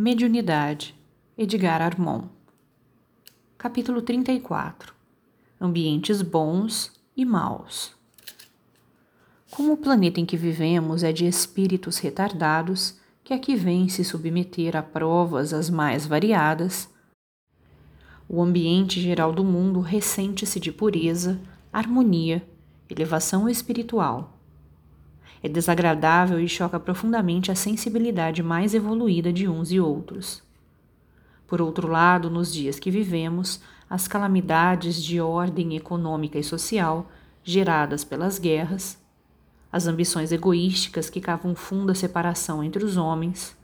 Mediunidade, Edgar Armon. Capítulo 34 Ambientes bons e maus. Como o planeta em que vivemos é de espíritos retardados, que aqui vêm se submeter a provas as mais variadas, o ambiente geral do mundo ressente-se de pureza, harmonia, elevação espiritual é desagradável e choca profundamente a sensibilidade mais evoluída de uns e outros. Por outro lado, nos dias que vivemos, as calamidades de ordem econômica e social geradas pelas guerras, as ambições egoísticas que cavam funda separação entre os homens,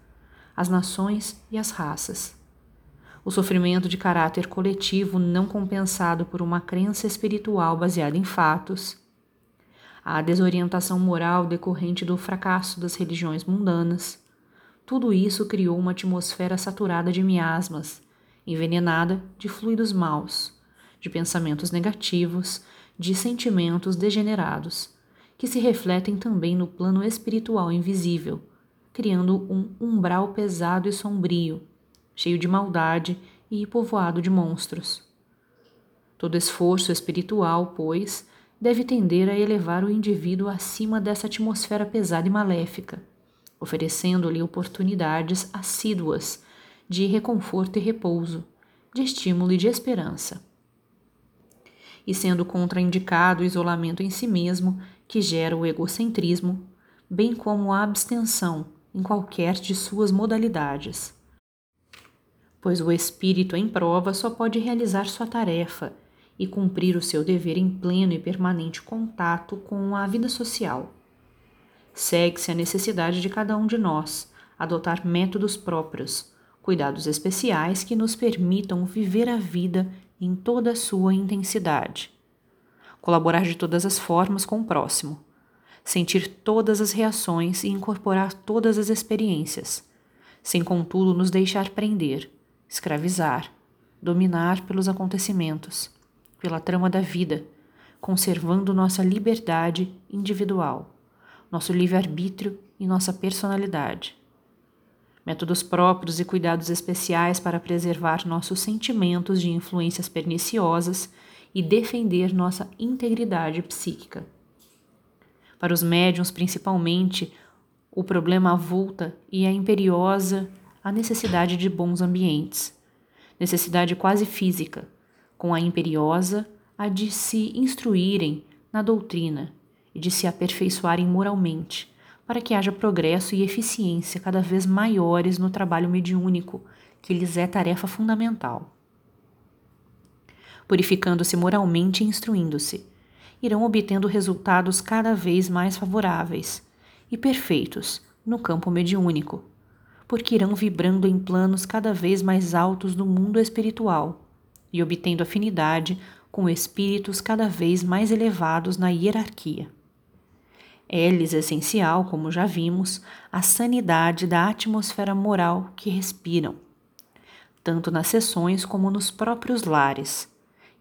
as nações e as raças, o sofrimento de caráter coletivo não compensado por uma crença espiritual baseada em fatos a desorientação moral decorrente do fracasso das religiões mundanas. Tudo isso criou uma atmosfera saturada de miasmas, envenenada de fluidos maus, de pensamentos negativos, de sentimentos degenerados, que se refletem também no plano espiritual invisível, criando um umbral pesado e sombrio, cheio de maldade e povoado de monstros. Todo esforço espiritual, pois, deve tender a elevar o indivíduo acima dessa atmosfera pesada e maléfica, oferecendo-lhe oportunidades assíduas de reconforto e repouso, de estímulo e de esperança. E sendo contraindicado o isolamento em si mesmo, que gera o egocentrismo, bem como a abstenção em qualquer de suas modalidades. Pois o espírito em prova só pode realizar sua tarefa e cumprir o seu dever em pleno e permanente contato com a vida social. Segue-se a necessidade de cada um de nós adotar métodos próprios, cuidados especiais que nos permitam viver a vida em toda a sua intensidade. Colaborar de todas as formas com o próximo, sentir todas as reações e incorporar todas as experiências, sem contudo nos deixar prender, escravizar, dominar pelos acontecimentos pela trama da vida, conservando nossa liberdade individual, nosso livre-arbítrio e nossa personalidade. Métodos próprios e cuidados especiais para preservar nossos sentimentos de influências perniciosas e defender nossa integridade psíquica. Para os médiums, principalmente, o problema avulta e a imperiosa a necessidade de bons ambientes, necessidade quase física, com a imperiosa a de se instruírem na doutrina e de se aperfeiçoarem moralmente, para que haja progresso e eficiência cada vez maiores no trabalho mediúnico, que lhes é tarefa fundamental. Purificando-se moralmente e instruindo-se, irão obtendo resultados cada vez mais favoráveis e perfeitos no campo mediúnico, porque irão vibrando em planos cada vez mais altos do mundo espiritual e obtendo afinidade com espíritos cada vez mais elevados na hierarquia. É-lhes essencial, como já vimos, a sanidade da atmosfera moral que respiram, tanto nas sessões como nos próprios lares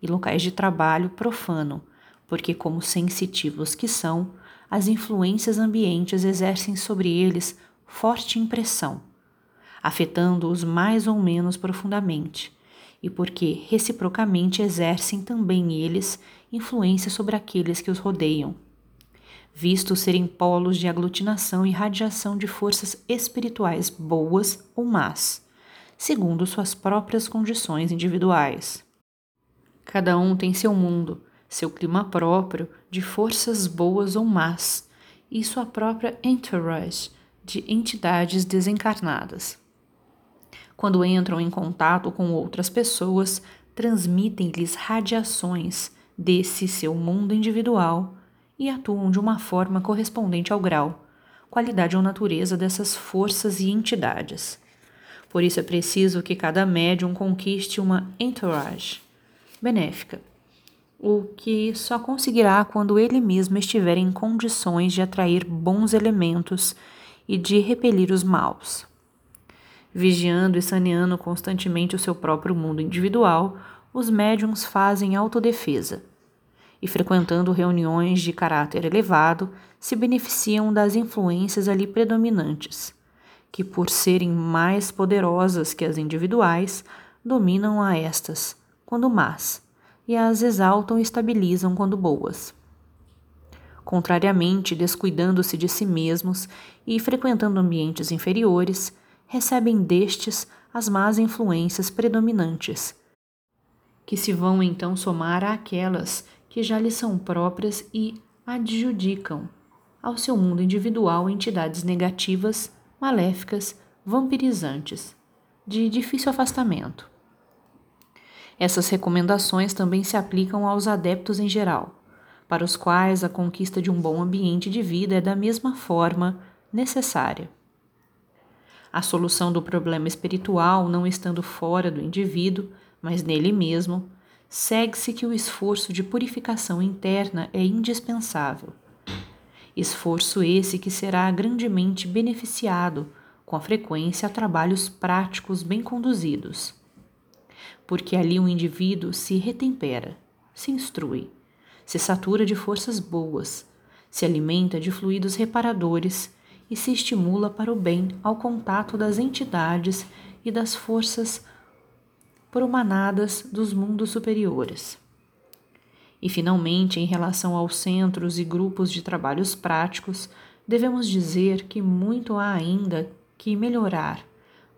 e locais de trabalho profano, porque, como sensitivos que são, as influências ambientes exercem sobre eles forte impressão, afetando-os mais ou menos profundamente e porque reciprocamente exercem também eles influência sobre aqueles que os rodeiam, vistos serem polos de aglutinação e radiação de forças espirituais boas ou más, segundo suas próprias condições individuais. Cada um tem seu mundo, seu clima próprio de forças boas ou más e sua própria entourage de entidades desencarnadas quando entram em contato com outras pessoas, transmitem-lhes radiações desse seu mundo individual e atuam de uma forma correspondente ao grau, qualidade ou natureza dessas forças e entidades. Por isso é preciso que cada médium conquiste uma entourage benéfica, o que só conseguirá quando ele mesmo estiver em condições de atrair bons elementos e de repelir os maus vigiando e saneando constantemente o seu próprio mundo individual, os médiums fazem autodefesa e, frequentando reuniões de caráter elevado, se beneficiam das influências ali predominantes, que, por serem mais poderosas que as individuais, dominam a estas, quando más, e as exaltam e estabilizam quando boas. Contrariamente, descuidando-se de si mesmos e frequentando ambientes inferiores, recebem destes as más influências predominantes, que se vão então somar àquelas que já lhes são próprias e adjudicam ao seu mundo individual entidades negativas maléficas, vampirizantes, de difícil afastamento. Essas recomendações também se aplicam aos adeptos em geral, para os quais a conquista de um bom ambiente de vida é da mesma forma necessária. A solução do problema espiritual, não estando fora do indivíduo, mas nele mesmo, segue-se que o esforço de purificação interna é indispensável esforço esse que será grandemente beneficiado com a frequência a trabalhos práticos bem conduzidos. Porque ali o indivíduo se retempera, se instrui, se satura de forças boas, se alimenta de fluidos reparadores e se estimula para o bem ao contato das entidades e das forças promanadas dos mundos superiores. E, finalmente, em relação aos centros e grupos de trabalhos práticos, devemos dizer que muito há ainda que melhorar,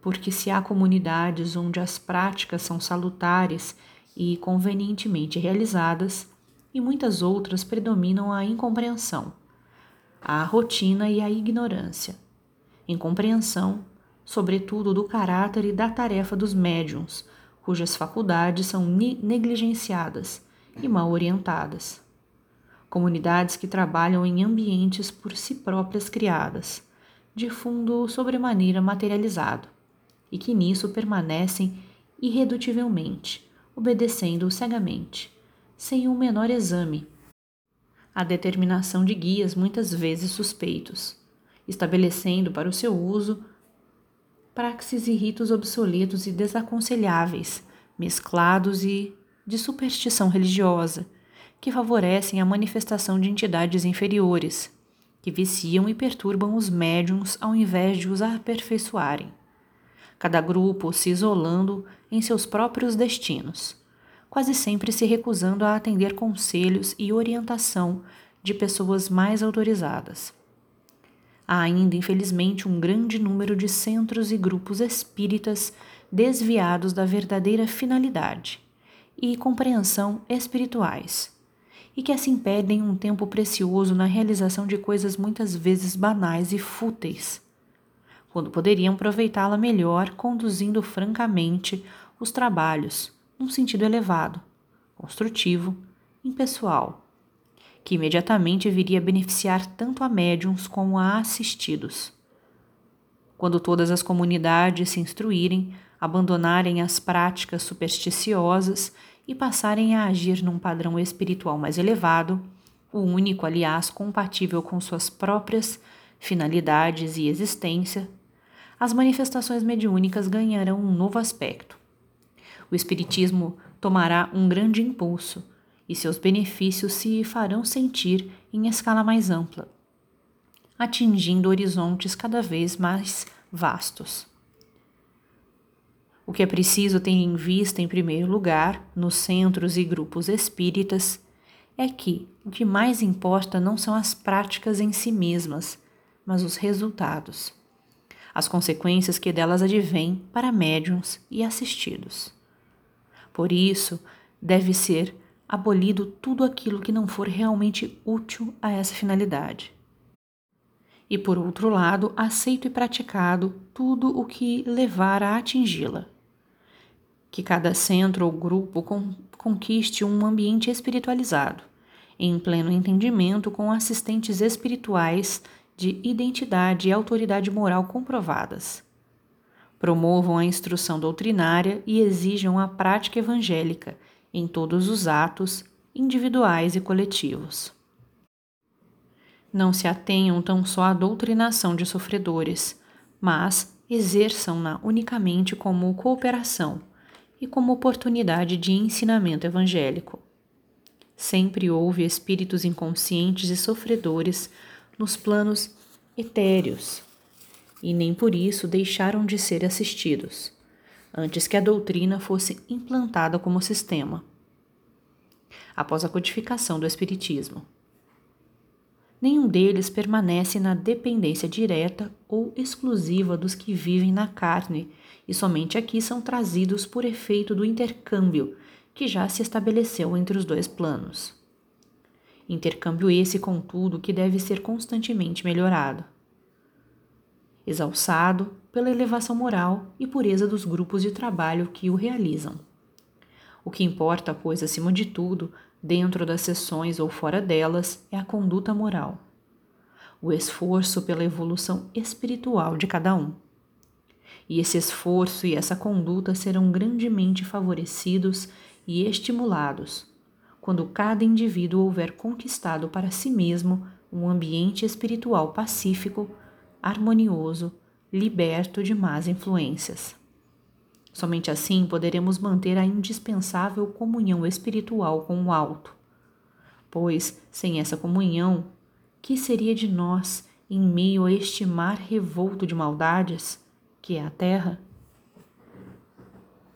porque se há comunidades onde as práticas são salutares e convenientemente realizadas, e muitas outras predominam a incompreensão, a rotina e a ignorância. Incompreensão, sobretudo, do caráter e da tarefa dos médiums, cujas faculdades são negligenciadas e mal orientadas. Comunidades que trabalham em ambientes por si próprias criadas, de fundo sobremaneira materializado, e que nisso permanecem irredutivelmente, obedecendo cegamente, sem um menor exame, a determinação de guias muitas vezes suspeitos, estabelecendo para o seu uso praxes e ritos obsoletos e desaconselháveis, mesclados e de superstição religiosa, que favorecem a manifestação de entidades inferiores, que viciam e perturbam os médiums ao invés de os aperfeiçoarem. Cada grupo se isolando em seus próprios destinos, quase sempre se recusando a atender conselhos e orientação de pessoas mais autorizadas. Há ainda, infelizmente, um grande número de centros e grupos espíritas desviados da verdadeira finalidade e compreensão espirituais, e que assim perdem um tempo precioso na realização de coisas muitas vezes banais e fúteis, quando poderiam aproveitá-la melhor conduzindo francamente os trabalhos num sentido elevado, construtivo, impessoal, que imediatamente viria a beneficiar tanto a médiums como a assistidos. Quando todas as comunidades se instruírem, abandonarem as práticas supersticiosas e passarem a agir num padrão espiritual mais elevado, o único, aliás, compatível com suas próprias finalidades e existência, as manifestações mediúnicas ganharão um novo aspecto. O Espiritismo tomará um grande impulso e seus benefícios se farão sentir em escala mais ampla, atingindo horizontes cada vez mais vastos. O que é preciso ter em vista, em primeiro lugar, nos centros e grupos espíritas, é que o que mais importa não são as práticas em si mesmas, mas os resultados, as consequências que delas advêm para médiums e assistidos. Por isso, deve ser abolido tudo aquilo que não for realmente útil a essa finalidade. E por outro lado, aceito e praticado tudo o que levar a atingi-la que cada centro ou grupo conquiste um ambiente espiritualizado, em pleno entendimento com assistentes espirituais de identidade e autoridade moral comprovadas. Promovam a instrução doutrinária e exijam a prática evangélica em todos os atos, individuais e coletivos. Não se atenham tão só à doutrinação de sofredores, mas exerçam-na unicamente como cooperação e como oportunidade de ensinamento evangélico. Sempre houve espíritos inconscientes e sofredores nos planos etéreos, e nem por isso deixaram de ser assistidos, antes que a doutrina fosse implantada como sistema. Após a codificação do Espiritismo, nenhum deles permanece na dependência direta ou exclusiva dos que vivem na carne e somente aqui são trazidos por efeito do intercâmbio que já se estabeleceu entre os dois planos. Intercâmbio esse, contudo, que deve ser constantemente melhorado. Exalçado pela elevação moral e pureza dos grupos de trabalho que o realizam. O que importa, pois, acima de tudo, dentro das sessões ou fora delas, é a conduta moral, o esforço pela evolução espiritual de cada um. E esse esforço e essa conduta serão grandemente favorecidos e estimulados quando cada indivíduo houver conquistado para si mesmo um ambiente espiritual pacífico, harmonioso, liberto de más influências. Somente assim poderemos manter a indispensável comunhão espiritual com o alto. Pois, sem essa comunhão, que seria de nós em meio a este mar revolto de maldades, que é a terra?